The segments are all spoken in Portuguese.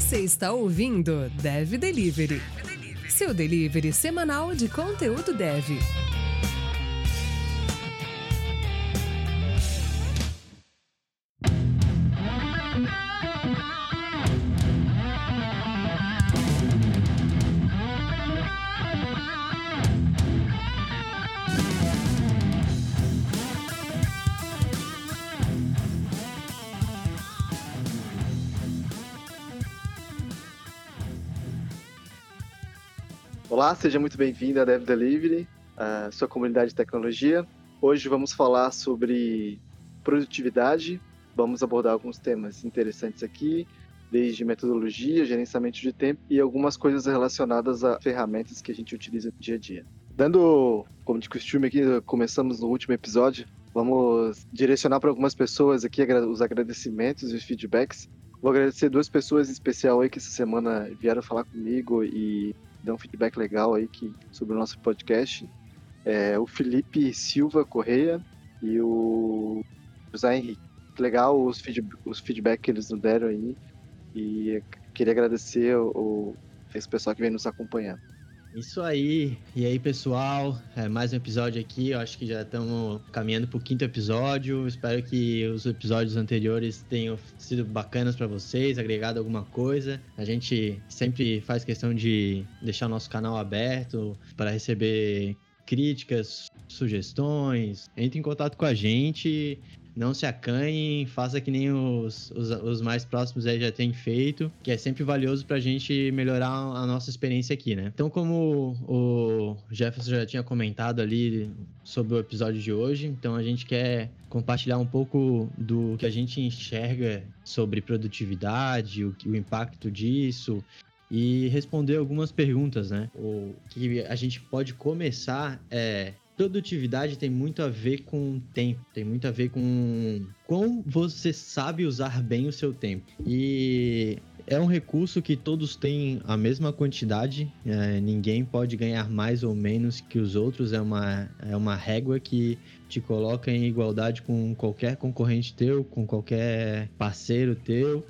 Você está ouvindo Dev Delivery, seu delivery semanal de conteúdo dev. Olá, seja muito bem-vindo à Dev Delivery, a sua comunidade de tecnologia. Hoje vamos falar sobre produtividade. Vamos abordar alguns temas interessantes aqui, desde metodologia, gerenciamento de tempo e algumas coisas relacionadas a ferramentas que a gente utiliza no dia a dia. Dando, como de costume aqui, começamos no último episódio, vamos direcionar para algumas pessoas aqui os agradecimentos e os feedbacks. Vou agradecer duas pessoas em especial aí que essa semana vieram falar comigo e deu um feedback legal aí que, sobre o nosso podcast. É, o Felipe Silva Correia e o José Henrique. Legal os, feed, os feedback que eles nos deram aí. E queria agradecer o, esse pessoal que vem nos acompanhando. Isso aí. E aí, pessoal? É mais um episódio aqui. Eu acho que já estamos caminhando para o quinto episódio. Espero que os episódios anteriores tenham sido bacanas para vocês, agregado alguma coisa. A gente sempre faz questão de deixar o nosso canal aberto para receber críticas, sugestões. Entre em contato com a gente não se acanhem, faça que nem os, os, os, mais próximos aí já têm feito, que é sempre valioso para a gente melhorar a nossa experiência aqui, né? Então, como o Jefferson já tinha comentado ali sobre o episódio de hoje, então a gente quer compartilhar um pouco do que a gente enxerga sobre produtividade, o, o impacto disso, e responder algumas perguntas, né? O que a gente pode começar é produtividade tem muito a ver com tempo, tem muito a ver com como você sabe usar bem o seu tempo. E é um recurso que todos têm a mesma quantidade, é, ninguém pode ganhar mais ou menos que os outros, é uma, é uma régua que te coloca em igualdade com qualquer concorrente teu, com qualquer parceiro teu.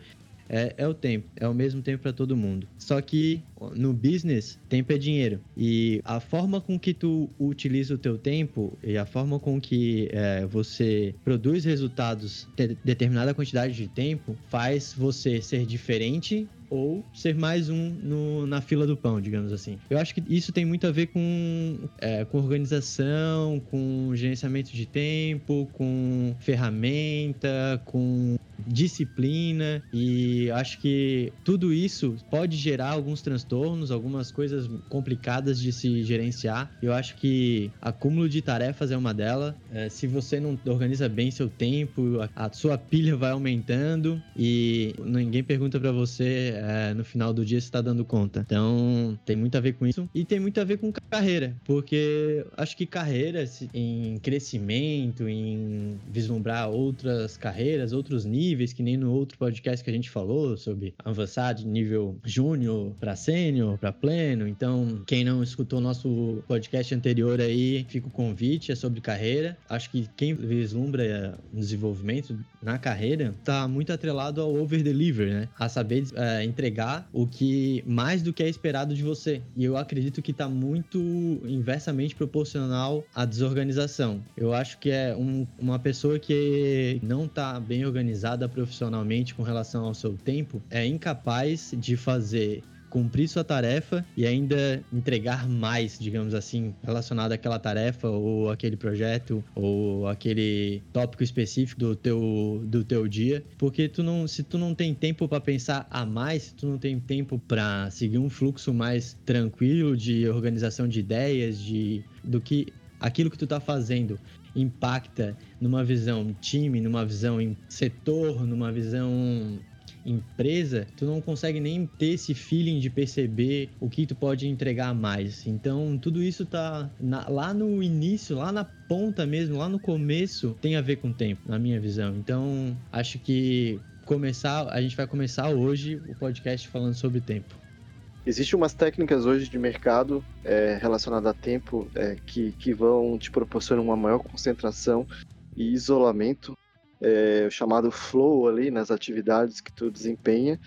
É, é o tempo, é o mesmo tempo para todo mundo. Só que no business, tempo é dinheiro. E a forma com que tu utiliza o teu tempo e a forma com que é, você produz resultados de determinada quantidade de tempo faz você ser diferente ou ser mais um no, na fila do pão, digamos assim. Eu acho que isso tem muito a ver com, é, com organização, com gerenciamento de tempo, com ferramenta, com disciplina e acho que tudo isso pode gerar alguns transtornos, algumas coisas complicadas de se gerenciar. Eu acho que acúmulo de tarefas é uma delas. É, se você não organiza bem seu tempo, a, a sua pilha vai aumentando e ninguém pergunta para você é, no final do dia se está dando conta. Então tem muito a ver com isso e tem muito a ver com carreira, porque acho que carreira em crescimento, em vislumbrar outras carreiras, outros níveis, que nem no outro podcast que a gente falou sobre avançar de nível júnior para sênior, para pleno. Então, quem não escutou nosso podcast anterior aí, fica o convite, é sobre carreira. Acho que quem vislumbra um desenvolvimento na carreira tá muito atrelado ao over deliver, né? A saber é, entregar o que mais do que é esperado de você. E eu acredito que está muito inversamente proporcional à desorganização. Eu acho que é um, uma pessoa que não está bem organizada profissionalmente com relação ao seu tempo é incapaz de fazer cumprir sua tarefa e ainda entregar mais, digamos assim, relacionado àquela tarefa ou aquele projeto ou aquele tópico específico do teu, do teu dia, porque tu não, se tu não tem tempo para pensar a mais, se tu não tem tempo para seguir um fluxo mais tranquilo de organização de ideias, de do que aquilo que tu tá fazendo impacta numa visão time, numa visão em setor, numa visão empresa, tu não consegue nem ter esse feeling de perceber o que tu pode entregar mais. Então, tudo isso tá na, lá no início, lá na ponta mesmo, lá no começo, tem a ver com o tempo, na minha visão. Então, acho que começar, a gente vai começar hoje o podcast falando sobre tempo. Existem umas técnicas hoje de mercado é, relacionadas a tempo é, que, que vão te proporcionar uma maior concentração e isolamento é, o chamado flow ali nas atividades que tu desempenha.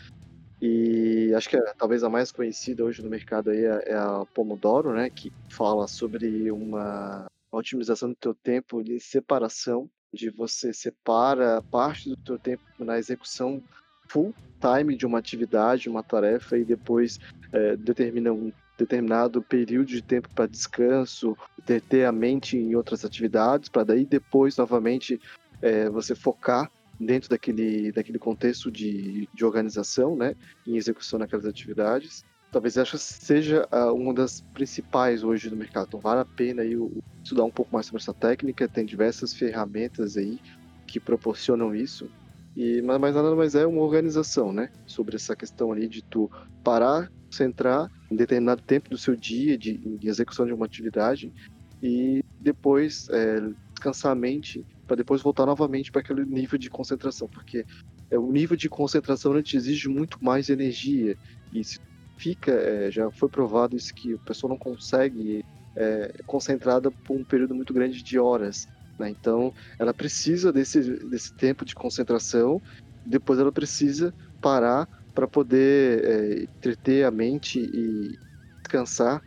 E acho que é, talvez a mais conhecida hoje no mercado aí é, é a Pomodoro, né? Que fala sobre uma otimização do teu tempo de separação, de você separa parte do teu tempo na execução full time de uma atividade, uma tarefa e depois é, determina um determinado período de tempo para descanso, ter, ter, a mente em outras atividades, para daí depois novamente é, você focar dentro daquele, daquele contexto de, de organização, né, em execução naquelas atividades. Talvez essa seja uma das principais hoje no mercado. Então vale a pena aí, estudar um pouco mais sobre essa técnica. Tem diversas ferramentas aí que proporcionam isso. E, mas, mas nada mais é uma organização, né? Sobre essa questão ali de tu parar, centrar em determinado tempo do seu dia de, de execução de uma atividade e depois é, descansar a mente para depois voltar novamente para aquele nível de concentração, porque é, o nível de concentração te exige muito mais energia e se fica, é, já foi provado isso que a pessoa não consegue é, concentrada por um período muito grande de horas, né? então ela precisa desse, desse tempo de concentração, depois ela precisa parar para poder é, entreter a mente e descansar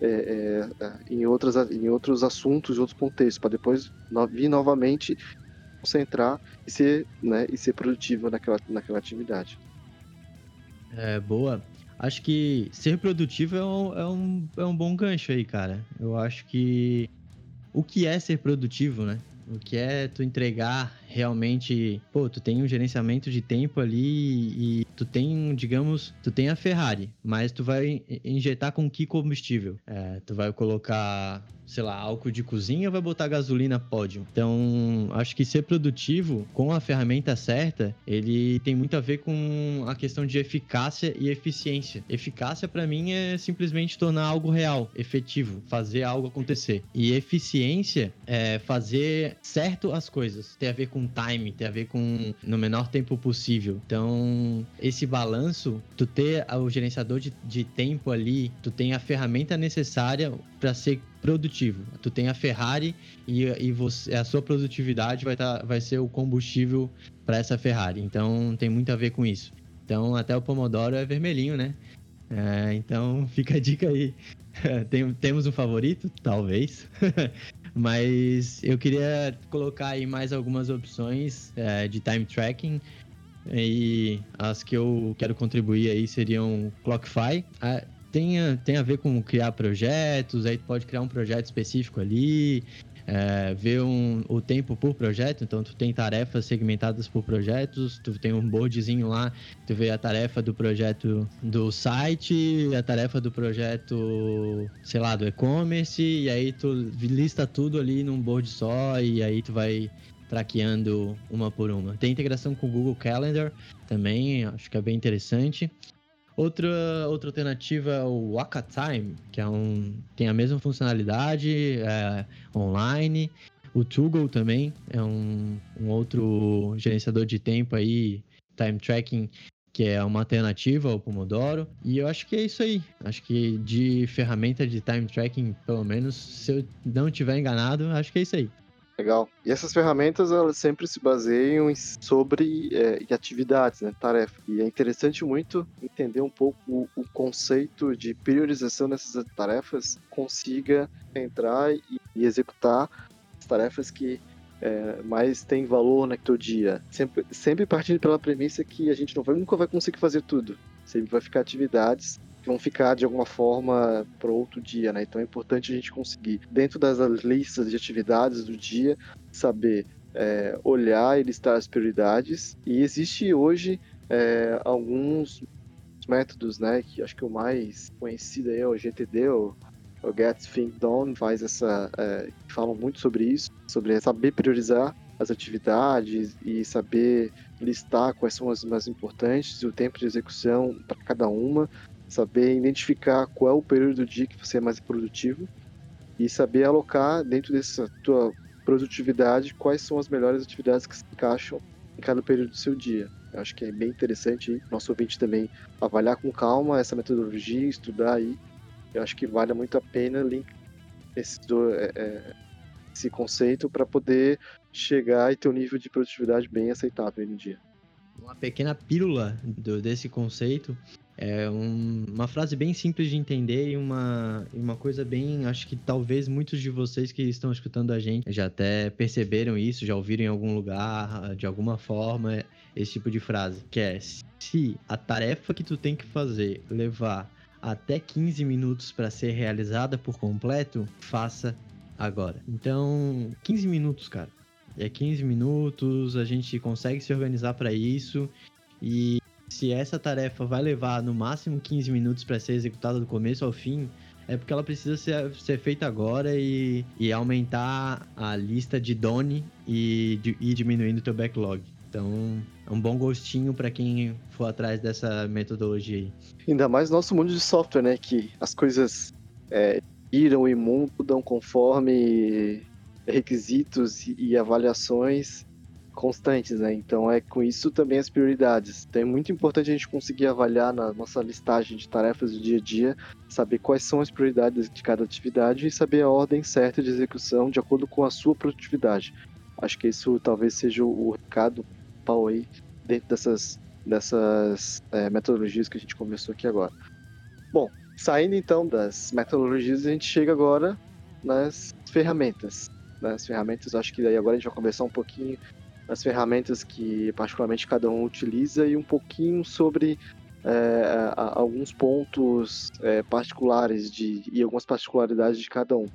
é, é, é, em, outras, em outros assuntos, em outros contextos, para depois no, vir novamente concentrar e ser, né, e ser produtivo naquela, naquela atividade. É, boa. Acho que ser produtivo é um, é, um, é um bom gancho aí, cara. Eu acho que o que é ser produtivo, né? O que é tu entregar realmente, pô, tu tem um gerenciamento de tempo ali e tu tem, digamos, tu tem a Ferrari, mas tu vai injetar com que combustível? É, tu vai colocar, sei lá, álcool de cozinha ou vai botar gasolina pódio? Então, acho que ser produtivo com a ferramenta certa, ele tem muito a ver com a questão de eficácia e eficiência. Eficácia para mim é simplesmente tornar algo real, efetivo, fazer algo acontecer. E eficiência é fazer certo as coisas. Tem a ver com com time, tem a ver com no menor tempo possível. Então, esse balanço, tu ter o gerenciador de, de tempo ali, tu tem a ferramenta necessária para ser produtivo. Tu tem a Ferrari e, e você, a sua produtividade vai, tá, vai ser o combustível para essa Ferrari. Então, tem muito a ver com isso. Então, até o Pomodoro é vermelhinho, né? É, então, fica a dica aí. Tem, temos um favorito? Talvez. Mas eu queria colocar aí mais algumas opções é, de time tracking. E as que eu quero contribuir aí seriam Clockify. Ah, tem, tem a ver com criar projetos, aí pode criar um projeto específico ali, é, ver um, o tempo por projeto, então tu tem tarefas segmentadas por projetos, tu tem um boardzinho lá, tu vê a tarefa do projeto do site, a tarefa do projeto, sei lá, do e-commerce, e aí tu lista tudo ali num board só, e aí tu vai traqueando uma por uma. Tem integração com o Google Calendar também, acho que é bem interessante. Outra, outra alternativa é o Waka Time, que é um, tem a mesma funcionalidade é, online. O Toggle também é um, um outro gerenciador de tempo aí, time tracking, que é uma alternativa ao Pomodoro. E eu acho que é isso aí. Acho que de ferramenta de time tracking, pelo menos, se eu não estiver enganado, acho que é isso aí. Legal. E essas ferramentas, elas sempre se baseiam em, sobre é, em atividades, né, tarefas. E é interessante muito entender um pouco o, o, conceito de priorização dessas tarefas, consiga entrar e, e executar as tarefas que é, mais tem valor teu dia. Sempre, sempre partindo pela premissa que a gente não vai, nunca vai conseguir fazer tudo. Sempre vai ficar atividades vão ficar de alguma forma para outro dia, né? Então é importante a gente conseguir, dentro das listas de atividades do dia, saber é, olhar e listar as prioridades. E existe hoje é, alguns métodos, né? Que acho que o mais conhecido é o GTD, o, o Get Things Done, faz essa, é, falam muito sobre isso, sobre saber priorizar as atividades e saber listar quais são as mais importantes e o tempo de execução para cada uma, saber identificar qual é o período do dia que você é mais produtivo e saber alocar dentro dessa tua produtividade quais são as melhores atividades que se encaixam em cada período do seu dia. Eu acho que é bem interessante nosso ouvinte também avaliar com calma essa metodologia, estudar aí. Eu acho que vale muito a pena esse, é, é, esse conceito para poder chegar e ter um nível de produtividade bem aceitável no dia. uma pequena pílula do, desse conceito. É um, uma frase bem simples de entender e uma, uma coisa bem. Acho que talvez muitos de vocês que estão escutando a gente já até perceberam isso, já ouviram em algum lugar, de alguma forma, esse tipo de frase. Que é: se a tarefa que tu tem que fazer levar até 15 minutos para ser realizada por completo, faça agora. Então, 15 minutos, cara. É 15 minutos, a gente consegue se organizar para isso. E se essa tarefa vai levar no máximo 15 minutos para ser executada do começo ao fim, é porque ela precisa ser, ser feita agora e, e aumentar a lista de done e, de, e diminuindo o teu backlog. Então, é um bom gostinho para quem for atrás dessa metodologia aí. Ainda mais no nosso mundo de software, né? Que as coisas é, iram e mudam conforme requisitos e avaliações constantes, né? Então é com isso também as prioridades. Então é muito importante a gente conseguir avaliar na nossa listagem de tarefas do dia a dia, saber quais são as prioridades de cada atividade e saber a ordem certa de execução de acordo com a sua produtividade. Acho que isso talvez seja o recado principal aí dentro dessas, dessas é, metodologias que a gente conversou aqui agora. Bom, saindo então das metodologias, a gente chega agora nas ferramentas. Nas ferramentas, acho que daí agora a gente vai conversar um pouquinho das ferramentas que particularmente cada um utiliza e um pouquinho sobre é, alguns pontos é, particulares de, e algumas particularidades de cada um.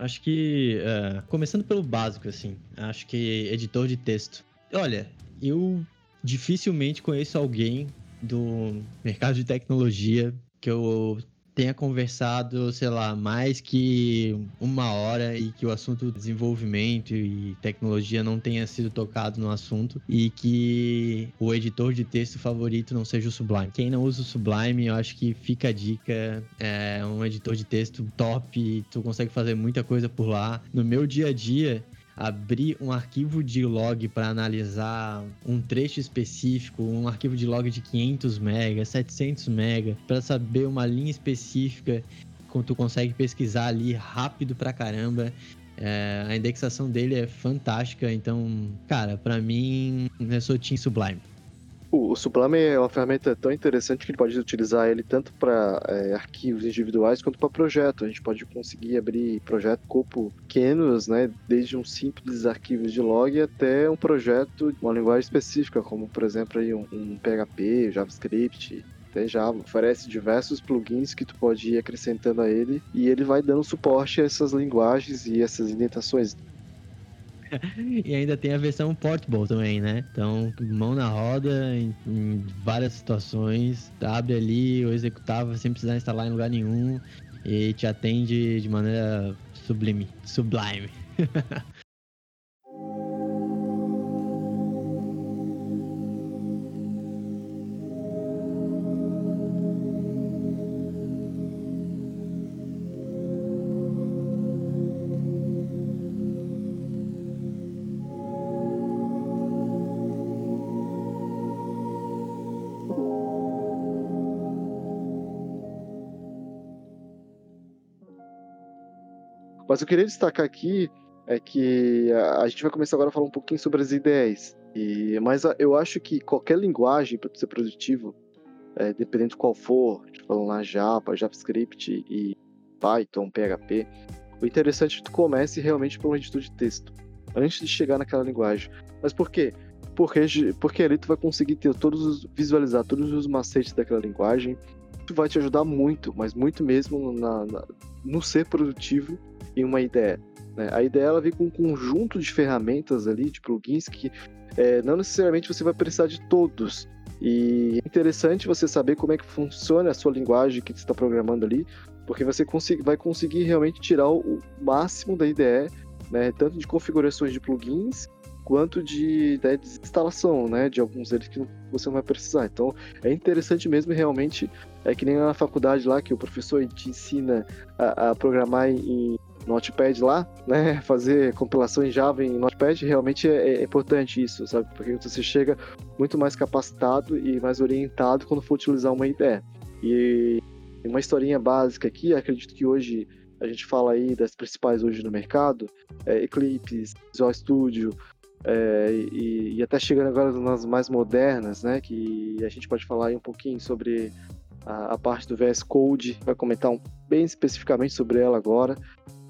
Acho que, é, começando pelo básico, assim, acho que editor de texto. Olha, eu dificilmente conheço alguém do mercado de tecnologia que eu tenha conversado, sei lá, mais que uma hora e que o assunto desenvolvimento e tecnologia não tenha sido tocado no assunto e que o editor de texto favorito não seja o Sublime. Quem não usa o Sublime, eu acho que fica a dica, é um editor de texto top, tu consegue fazer muita coisa por lá. No meu dia a dia, abrir um arquivo de log para analisar um trecho específico, um arquivo de log de 500 MB, 700 MB, para saber uma linha específica, como tu consegue pesquisar ali rápido pra caramba. É, a indexação dele é fantástica, então, cara, para mim, eu sou Team Sublime. O, Sublime é uma ferramenta tão interessante que pode utilizar ele tanto para é, arquivos individuais quanto para projeto. A gente pode conseguir abrir projetos corpo pequenos, né, desde um simples arquivo de log até um projeto uma linguagem específica, como por exemplo aí um, um PHP, JavaScript, até já oferece diversos plugins que tu pode ir acrescentando a ele e ele vai dando suporte a essas linguagens e essas indentações. e ainda tem a versão portable também, né? Então, mão na roda em, em várias situações, abre ali o executável sem precisar instalar em lugar nenhum e te atende de maneira sublime. Sublime. Mas eu queria destacar aqui é que a, gente vai começar agora a falar um pouquinho sobre as ideias. E, mas eu acho que qualquer linguagem para ser produtivo, é, dependendo de qual for, falando lá Java, JavaScript e Python, PHP, o interessante é que tu comece realmente por um editor de texto, antes de chegar naquela linguagem. Mas por quê? Porque, porque ali tu vai conseguir ter todos os, visualizar todos os macetes daquela linguagem, isso vai te ajudar muito, mas muito mesmo na, na, no ser produtivo em uma ideia. Né? A ideia ela vem com um conjunto de ferramentas ali, de plugins, que é, não necessariamente você vai precisar de todos. E é interessante você saber como é que funciona a sua linguagem que você está programando ali, porque você vai conseguir realmente tirar o máximo da IDE, né, tanto de configurações de plugins quanto de, de instalação, né, de alguns deles que você não vai precisar. Então, é interessante mesmo realmente, é que nem na faculdade lá que o professor te ensina a, a programar em Notepad lá, né? Fazer compilação em Java em Notepad realmente é, é, importante isso, sabe? Porque você chega muito mais capacitado e mais orientado quando for utilizar uma ideia. E uma historinha básica aqui, acredito que hoje a gente fala aí das principais hoje no mercado, é Eclipse, Visual Studio, é, e, e, até chegando agora nas mais modernas, né, que a gente pode falar um pouquinho sobre a, a parte do VS Code, vai comentar um, bem especificamente sobre ela agora,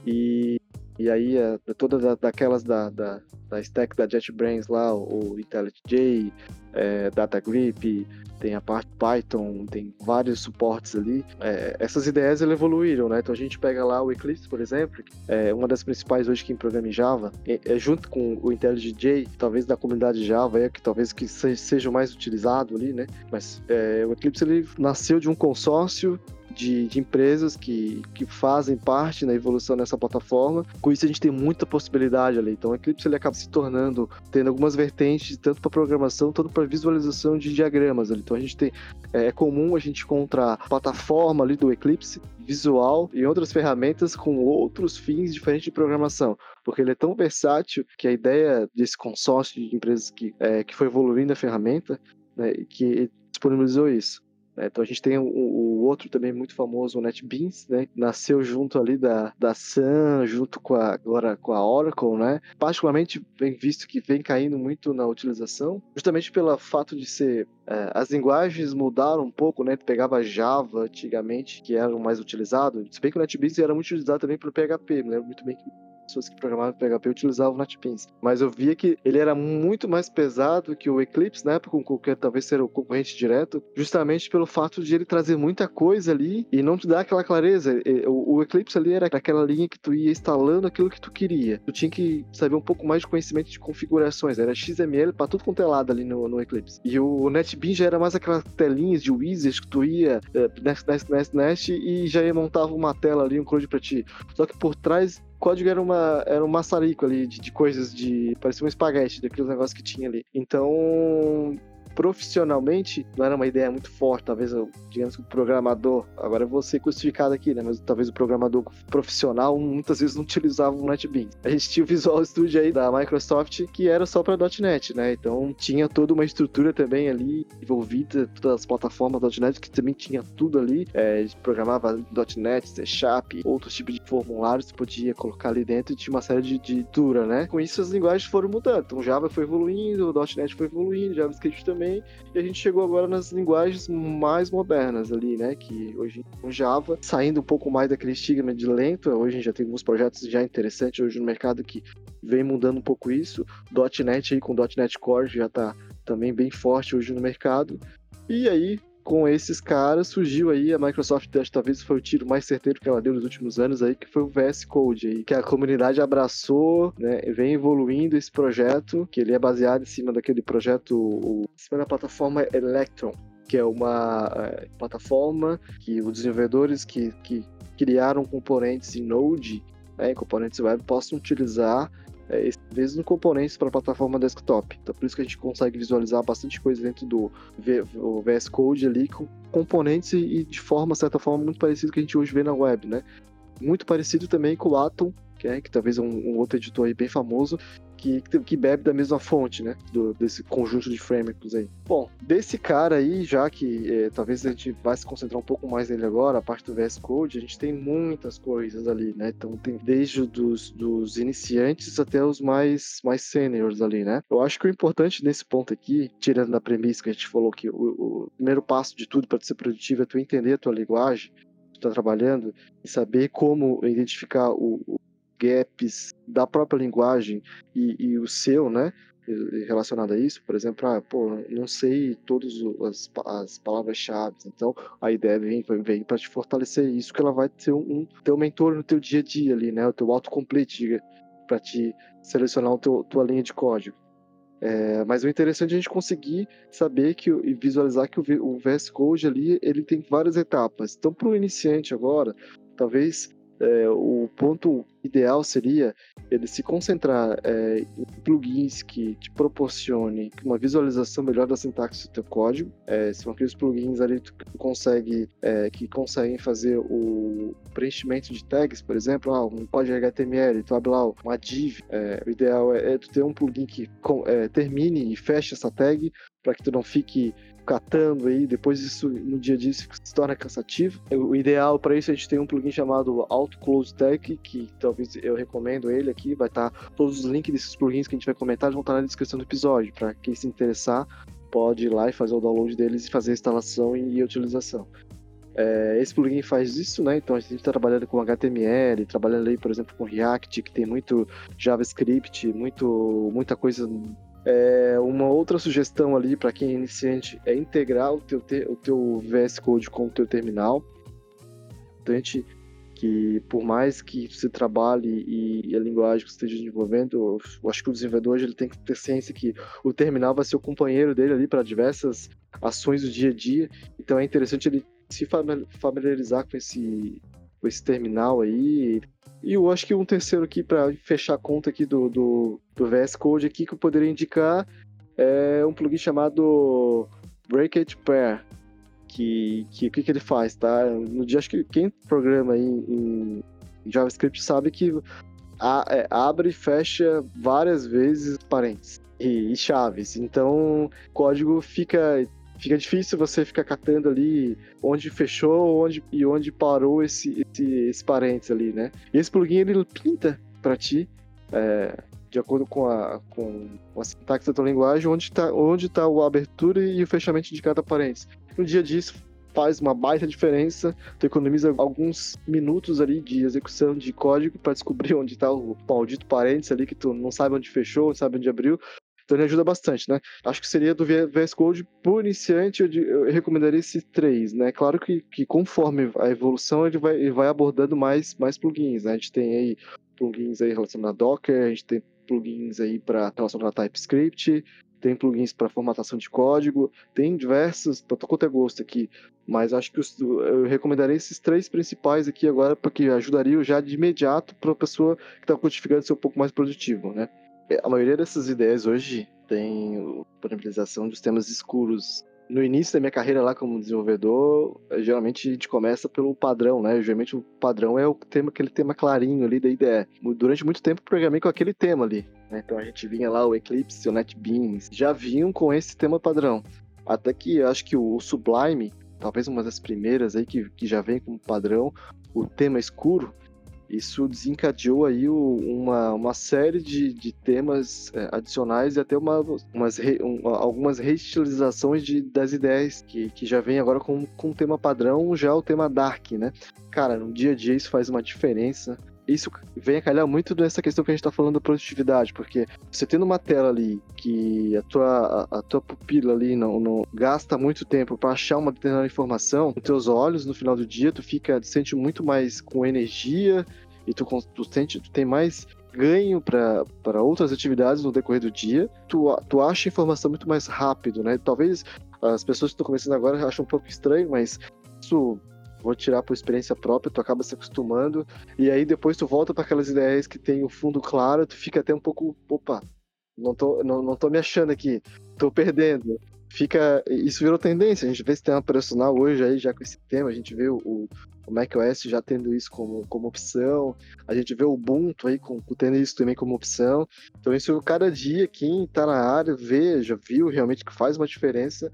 e, e aí é, toda da, daquelas da, da, da, stack da JetBrains lá, o, IntelliJ, é, DataGrip, tem a parte Python, tem vários suportes ali. É, essas ideias elas evoluíram, né? Então a gente pega lá o Eclipse, por exemplo, é uma das principais hoje que programa em Java, é, é junto com o IntelliJ, talvez da comunidade Java, é que talvez que seja mais utilizado ali, né? Mas é, o Eclipse ele nasceu de um consórcio de, de, empresas que, que fazem parte na evolução dessa plataforma. Com isso, a gente tem muita possibilidade ali. Então, o Eclipse ele acaba se tornando, tendo algumas vertentes, tanto para programação, tanto para visualização de diagramas ali. Então, a gente tem, é, é comum a gente encontrar plataforma ali do Eclipse visual e outras ferramentas com outros fins diferentes de programação, porque ele é tão versátil que a ideia desse consórcio de empresas que, é, que foi evoluindo a ferramenta, né, que disponibilizou isso. Né? Então a gente tem o, o, outro também muito famoso, o NetBeans, né? Nasceu junto ali da, da Sun, junto com a, agora com a Oracle, né? Particularmente bem visto que vem caindo muito na utilização, justamente pelo fato de ser é, as linguagens mudaram um pouco, né? Tu pegava Java antigamente, que era o mais utilizado. Se bem que o NetBeans era muito utilizado também para PHP, me lembro muito bem que pessoas que programavam PHP utilizavam o NetBeans. Mas eu via que ele era muito mais pesado que o Eclipse, na época, com que talvez ser o concorrente direto, justamente pelo fato de ele trazer muita coisa ali e não te dar aquela clareza. O Eclipse ali era aquela linha que tu ia instalando aquilo que tu queria. Tu tinha que saber um pouco mais de conhecimento de configurações. Era XML para tudo quanto é lado ali no, no Eclipse. E o NetBeans já era mais aquelas telinhas de wizards que tu ia uh, nest, nest, nest, nest e já ia montava uma tela ali, um code para ti. Só que por trás código era, uma, era um maçarico ali de, de coisas de. parecia um espaguete, daqueles negócios que tinha ali. Então, profissionalmente não era uma ideia muito forte. Talvez, digamos que o programador, agora eu vou ser crucificado aqui, né? Mas talvez o programador profissional muitas vezes não utilizava o NetBeans. A gente tinha o Visual Studio aí da Microsoft que era só para .NET, né? Então tinha toda uma estrutura também ali envolvida, todas as plataformas .NET que também tinha tudo ali. É, programava .NET, C Sharp, outros tipos de formulários que podia colocar ali dentro e tinha uma série de, de dura, né? Com isso as linguagens foram mudando. Então Java foi evoluindo, o .NET foi evoluindo, JavaScript também também. E a gente chegou agora nas linguagens mais modernas ali, né? Que hoje o Java, saindo um pouco mais daquele estigma de lento, hoje já tem alguns projetos já interessantes hoje no mercado que vem mudando um pouco isso. .NET aí com .NET Core já está também bem forte hoje no mercado. E aí, com esses caras surgiu aí a Microsoft, talvez foi o tiro mais certeiro que ela deu nos últimos anos aí, que foi o VS Code aí, que a comunidade abraçou, né, vem evoluindo esse projeto, que ele é baseado em cima daquele projeto, em cima da plataforma Electron, que é uma é, plataforma que os desenvolvedores que, que criaram componentes em Node, né, componentes web, possam utilizar é, vezes componentes para a plataforma desktop. Então, por isso que a gente consegue visualizar bastante coisa dentro do VS Code ali com componentes e de forma, certa forma, muito parecido que a gente hoje vê na web, né? Muito parecido também com o Atom, que, é, que talvez é um, um outro editor aí bem famoso, que, que bebe da mesma fonte, né? Do, desse conjunto de frameworks aí. Bom, desse cara aí, já que é, talvez a gente vai se concentrar um pouco mais nele agora, a parte do VS Code, a gente tem muitas coisas ali, né? Então tem desde dos, dos iniciantes até os mais, mais seniors ali, né? Eu acho que o importante nesse ponto aqui, tirando da premissa que a gente falou que o, o primeiro passo de tudo para ser produtivo é tu entender a tua linguagem, tu está trabalhando e saber como identificar o, gaps da própria linguagem e, e o seu, né? relacionado a isso, por exemplo, ah, pô, não sei todas as, as palavras-chave, então a ideia vem, vem para te fortalecer isso, que ela vai ter um, ter um mentor no teu dia a dia ali, né, o teu autocomplete para te selecionar a teu, tua linha de código. É, mas o interessante é a gente conseguir saber que e visualizar que o, o VS Code ali ele tem várias etapas. Então, para o iniciante agora, talvez é, o ponto ideal seria ele se concentrar é, em plugins que te proporcione uma visualização melhor da sintaxe do teu código. É, são aqueles plugins ali que consegue é, que conseguem fazer o preenchimento de tags, por exemplo, ah, um código HTML, tu abre lá uma div. É, o ideal é, é, tu ter um plugin que é, termine e feche essa tag para que tu não fique catando aí, depois isso no dia a dia se torna cansativo. O ideal para isso a gente tem um plugin chamado Auto Close Tag, que talvez eu recomendo ele aqui, vai estar tá, todos os links desses plugins que a gente vai comentar vão estar tá na descrição do episódio, para quem se interessar, pode ir lá e fazer o download deles e fazer a instalação e utilização. É, esse plugin faz isso, né? Então a gente está trabalhando com HTML, trabalhando aí, por exemplo, com React, que tem muito JavaScript, muito, muita coisa. É, uma outra sugestão ali para quem é iniciante é integrar o teu, o teu VS Code com o teu terminal. Importante que por mais que você trabalhe e, a linguagem que você esteja desenvolvendo, eu acho que o desenvolvedor ele tem que ter ciência que o terminal vai ser o companheiro dele ali para diversas ações do dia a dia. Então é interessante ele se familiarizar com esse, esse terminal aí. E eu acho que um terceiro aqui para fechar a conta aqui do, do, do VS Code aqui que eu poderia indicar é um plugin chamado Breakage Pair. Que, que, que, que ele faz, tá? No dia, acho que quem programa em, em JavaScript sabe que a, é, abre e fecha várias vezes parênteses e, e chaves. Então, o código fica fica difícil você ficar catando ali onde fechou onde, e onde parou esse, esse, esse parênteses ali, né? E esse plugin ele pinta para ti, é, de acordo com a, com a sintaxe da tua linguagem, onde está onde tá a abertura e o fechamento de cada parênteses. No dia disso, faz uma baita diferença, tu economiza alguns minutos ali de execução de código para descobrir onde está o maldito parênteses ali que tu não sabe onde fechou, não sabe onde abriu, então ele ajuda bastante, né? Acho que seria do VS Code por iniciante, eu, recomendaria esse 3, né? Claro que, que conforme a evolução ele vai, ele vai abordando mais, mais plugins, né? A gente tem aí plugins aí relacionados a Docker, a gente tem plugins aí para relacionar a TypeScript, tem plugins para formatação de código, tem diversos, para quanto é gosto aqui, mas acho que os, eu recomendaria esses três principais aqui agora, porque ajudariam já de imediato para a pessoa que está codificando ser um pouco mais produtivo, né? A maioria dessas ideias hoje tem disponibilização dos temas escuros. No início da minha carreira lá como desenvolvedor, geralmente a gente começa pelo padrão, né? Geralmente o padrão é o tema, aquele tema clarinho ali da ideia. Durante muito tempo programei com aquele tema ali. Né? Então a gente vinha lá, o Eclipse, o NetBeans, já vinham com esse tema padrão. Até que acho que o Sublime, talvez uma das primeiras aí que, que já vem como padrão, o tema escuro, isso desencadeou aí uma, uma série de, de temas é, adicionais e até uma, umas re, um, algumas reestilizações de, das ideias que, que já vem agora com, com o tema padrão, já o tema dark, né? Cara, no dia a dia isso faz uma diferença isso vem a calhar muito dessa questão que a gente está falando da produtividade, porque você tendo uma tela ali que a tua, a, a tua pupila ali não, não gasta muito tempo para achar uma determinada informação, os teus olhos no final do dia tu fica, tu sente muito mais com energia e tu, tu sente, tu tem mais ganho para outras atividades no decorrer do dia, tu, tu acha informação muito mais rápido, né? Talvez as pessoas que estão começando agora acham um pouco estranho, mas isso vou tirar por experiência própria, tu acaba se acostumando, e aí depois tu volta para aquelas ideias que tem o fundo claro, tu fica até um pouco, opa, não tô, não, não tô me achando aqui, tô perdendo. Fica, isso virou tendência, a gente vê sistema operacional hoje aí já com esse tema, a gente vê o, o macOS já tendo isso como, como opção, a gente vê o Ubuntu aí com, tendo isso também como opção, então isso cada dia quem tá na área vê, já viu realmente que faz uma diferença,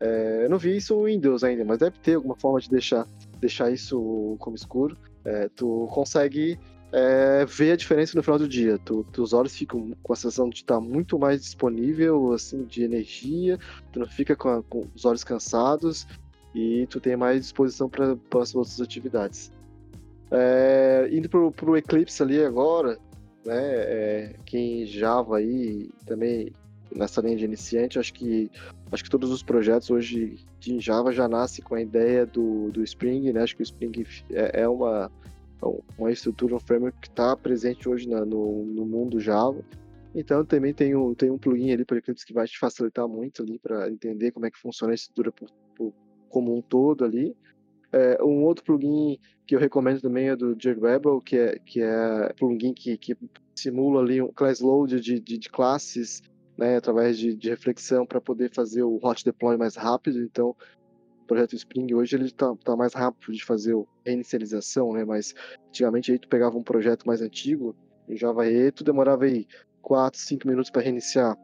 é, eu não vi isso no Windows ainda, mas deve ter alguma forma de deixar, deixar isso como escuro. É, tu consegue é, ver a diferença no final do dia. Tu, teus olhos ficam com a sensação de estar muito mais disponível, assim, de energia. Tu não fica com, a, com os olhos cansados e tu tem mais disposição para as outras atividades. É, indo para o Eclipse ali agora, né, é, quem Java aí também nessa linha de iniciante, acho que acho que todos os projetos hoje de Java já nascem com a ideia do, do Spring, né? Acho que o Spring é, é uma, uma estrutura, um framework que está presente hoje na, no, no mundo Java. Então também tem um, tem um plugin ali para que vai te facilitar muito ali para entender como é que funciona a estrutura por, por, como um todo ali. É, um outro plugin que eu recomendo também é do JRebel, que é que é plugin que, que simula ali um class load de, de, de classes né, através de, de reflexão para poder fazer o hot deploy mais rápido. Então, o projeto Spring hoje ele está tá mais rápido de fazer a inicialização, né? Mas antigamente aí tu pegava um projeto mais antigo, em Java E, tu demorava aí 4, 5 minutos para reiniciar,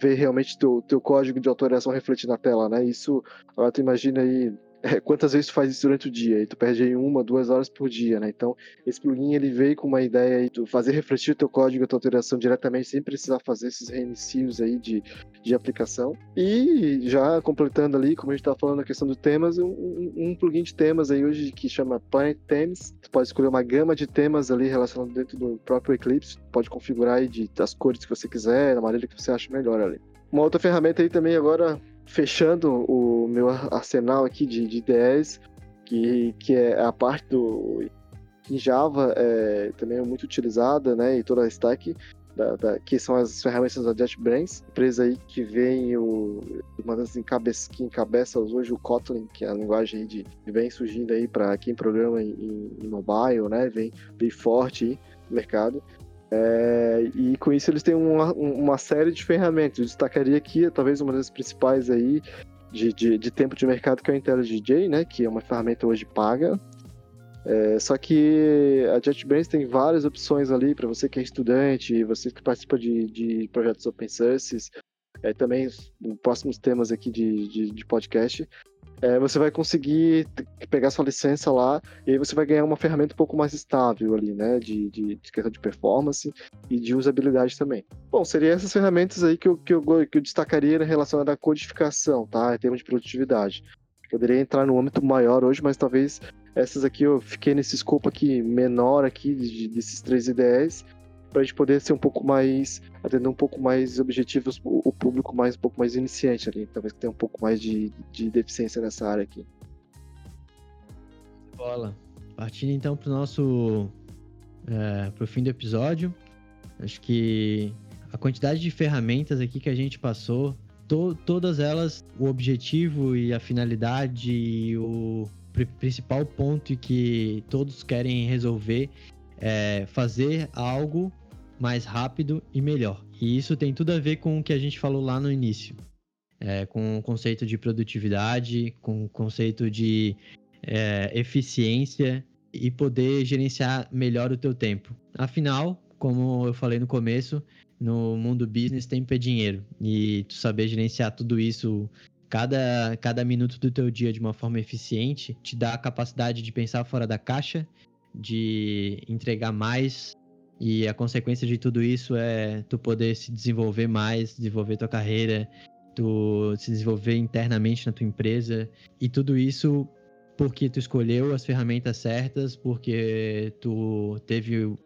ver realmente teu, teu código de autorização refletir na tela, né? Isso, agora tu imagina aí é, quantas vezes tu faz isso durante o dia? E tu perde aí uma, duas horas por dia, né? Então, esse plugin ele veio com uma ideia aí de fazer refletir o teu código, a tua alteração diretamente, sem precisar fazer esses reinicios aí de, de aplicação. E já completando ali, como a gente estava falando na questão dos temas, um, um, plugin de temas aí hoje que chama Planet Themes. Tu pode escolher uma gama de temas ali relacionados dentro do próprio Eclipse. Tu pode configurar aí de, das cores que você quiser, da maneira que você acha melhor ali. Uma outra ferramenta aí também agora fechando o meu arsenal aqui de, de ideias, que, que é a parte do em Java é, também é muito utilizada, né, e toda a stack, da, da, que são as ferramentas da JetBrains, empresa aí que vem o, uma das encabeça, que encabeça hoje o Kotlin, que é a linguagem de, vem surgindo aí para quem programa em, em, mobile, né, vem bem forte aí no mercado. É, e com isso eles têm uma, uma série de ferramentas. Eu destacaria aqui, talvez uma das principais aí de, de, de tempo de mercado, que é o IntelliJ, né? Que é uma ferramenta hoje paga. É, só que a JetBrains tem várias opções ali para você que é estudante, você que participa de, de projetos open source, é, também próximos temas aqui de, de, de podcast é, você vai conseguir pegar sua licença lá e aí você vai ganhar uma ferramenta um pouco mais estável ali, né? De, de, de questão de performance e de usabilidade também. Bom, seriam essas ferramentas aí que eu, que eu, que eu destacaria à codificação, tá? Em termos de produtividade. Poderia entrar no âmbito maior hoje, mas talvez essas aqui eu fiquei nesse escopo aqui menor aqui de, desses três IDEs para a gente poder ser um pouco mais, atender um pouco mais objetivos, o público mais um pouco mais iniciante ali, talvez que tenha um pouco mais de, de deficiência nessa área aqui. Bola. Partindo então para o nosso é, pro fim do episódio, acho que a quantidade de ferramentas aqui que a gente passou, to, todas elas, o objetivo e a finalidade e o principal ponto que todos querem resolver é fazer algo mais rápido e melhor. E isso tem tudo a ver com o que a gente falou lá no início. É, com o conceito de produtividade, com o conceito de é, eficiência e poder gerenciar melhor o teu tempo. Afinal, como eu falei no começo, no mundo business tempo é dinheiro. E tu saber gerenciar tudo isso, cada, cada minuto do teu dia de uma forma eficiente, te dá a capacidade de pensar fora da caixa, de entregar mais e a consequência de tudo isso é tu poder se desenvolver mais, desenvolver tua carreira, tu se desenvolver internamente na tua empresa. E tudo isso porque tu escolheu as ferramentas certas, porque tu teve um,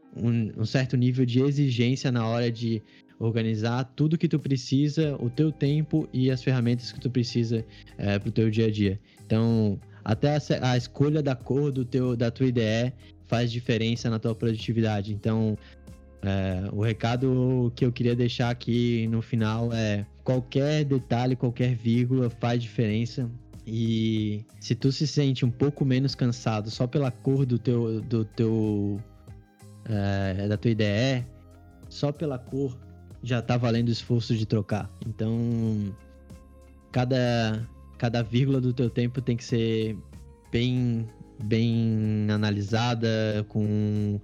um certo nível de exigência na hora de organizar tudo que tu precisa, o teu tempo e as ferramentas que tu precisa é, para o teu dia a dia. Então, até a, a, escolha da cor do teu, da tua IDE faz diferença na tua produtividade. Então, é, o recado que eu queria deixar aqui no final é: qualquer detalhe, qualquer vírgula faz diferença. E se tu se sente um pouco menos cansado só pela cor do teu, do teu é, da tua IDE, só pela cor já tá valendo o esforço de trocar. Então, cada cada vírgula do teu tempo tem que ser bem bem analisada, com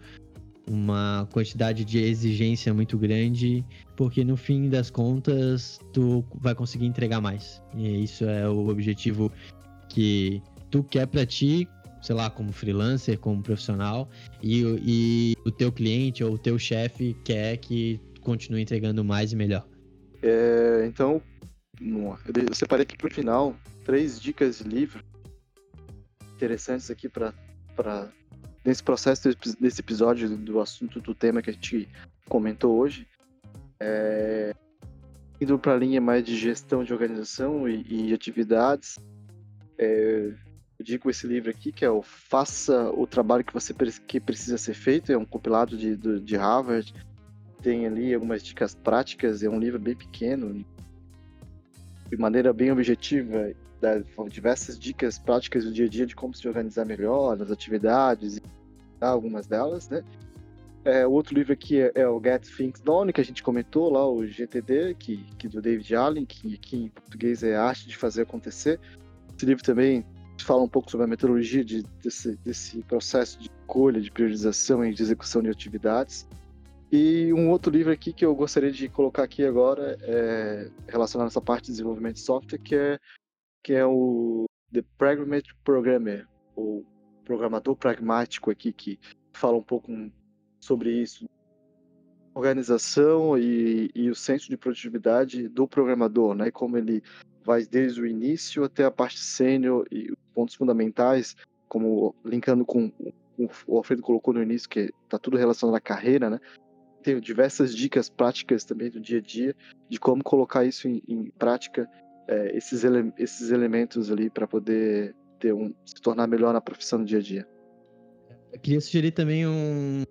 uma quantidade de exigência muito grande, porque no fim das contas tu vai conseguir entregar mais. E isso é o objetivo que tu quer para ti, sei lá, como freelancer, como profissional, e, e o teu cliente ou o teu chefe quer que continue entregando mais e melhor. É, então, eu separei aqui para o final três dicas de livro interessantes aqui para nesse processo desse episódio do assunto do tema que a gente comentou hoje. É, indo para a linha mais de gestão de organização e, e atividades, é, eu digo esse livro aqui que é o Faça o Trabalho que você que precisa ser feito, é um compilado de, de Harvard, tem ali algumas dicas práticas, é um livro bem pequeno, de maneira bem objetiva dá diversas dicas práticas do dia a dia de como se organizar melhor nas atividades, algumas delas, né? É, outro livro aqui é, é, o Get Things Done, que a gente comentou lá, o GTD, que, que do David Allen, que aqui em português é Arte de Fazer Acontecer. Esse livro também fala um pouco sobre a metodologia de, desse, desse processo de escolha, de priorização e de execução de atividades. E um outro livro aqui que eu gostaria de colocar aqui agora é relacionado a essa parte de desenvolvimento de software, que é que é o The Pragmatic Programmer, ou programador pragmático aqui, que fala um pouco sobre isso. Organização e, e o senso de produtividade do programador, né? Como ele vai desde o início até a parte sênior e pontos fundamentais, como linkando com o Alfredo colocou no início, que está tudo relacionado à carreira, né? Tem diversas dicas práticas também do dia a dia de como colocar isso em, em prática, é, esses, ele esses elementos ali para poder ter um, se tornar melhor na profissão no dia a dia. Eu queria sugerir também um,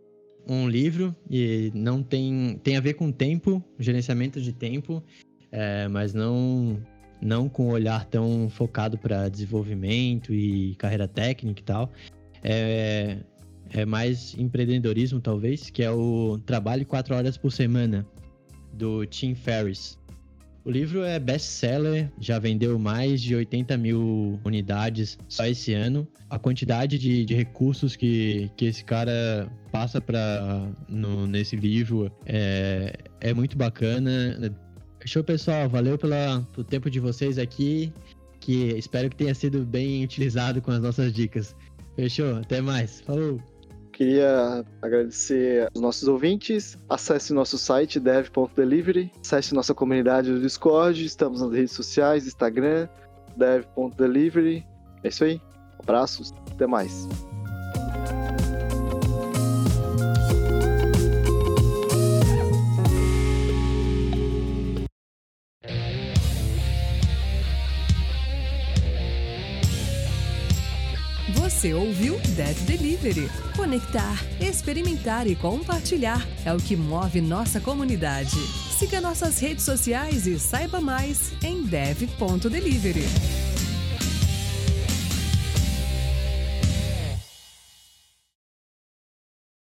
um livro, e não tem, tem a ver com tempo, gerenciamento de tempo, é, mas não não com olhar tão focado para desenvolvimento e carreira técnica e tal. É, é mais empreendedorismo, talvez, que é o Trabalho quatro horas por semana, do Tim Ferriss. O livro é best-seller, já vendeu mais de 80 mil unidades só esse ano. A quantidade de, de recursos que, que esse cara passa para nesse livro é, é muito bacana. Show, pessoal. Valeu pela, pelo tempo de vocês aqui, que espero que tenha sido bem utilizado com as nossas dicas. Fechou? Até mais. Falou! Queria agradecer aos nossos ouvintes. Acesse nosso site dev.delivery, acesse nossa comunidade do Discord, estamos nas redes sociais, Instagram, dev.delivery. É isso aí. Abraços, até mais. Você ouviu Dev Delivery. Conectar, experimentar e compartilhar é o que move nossa comunidade. Siga nossas redes sociais e saiba mais em dev.delivery.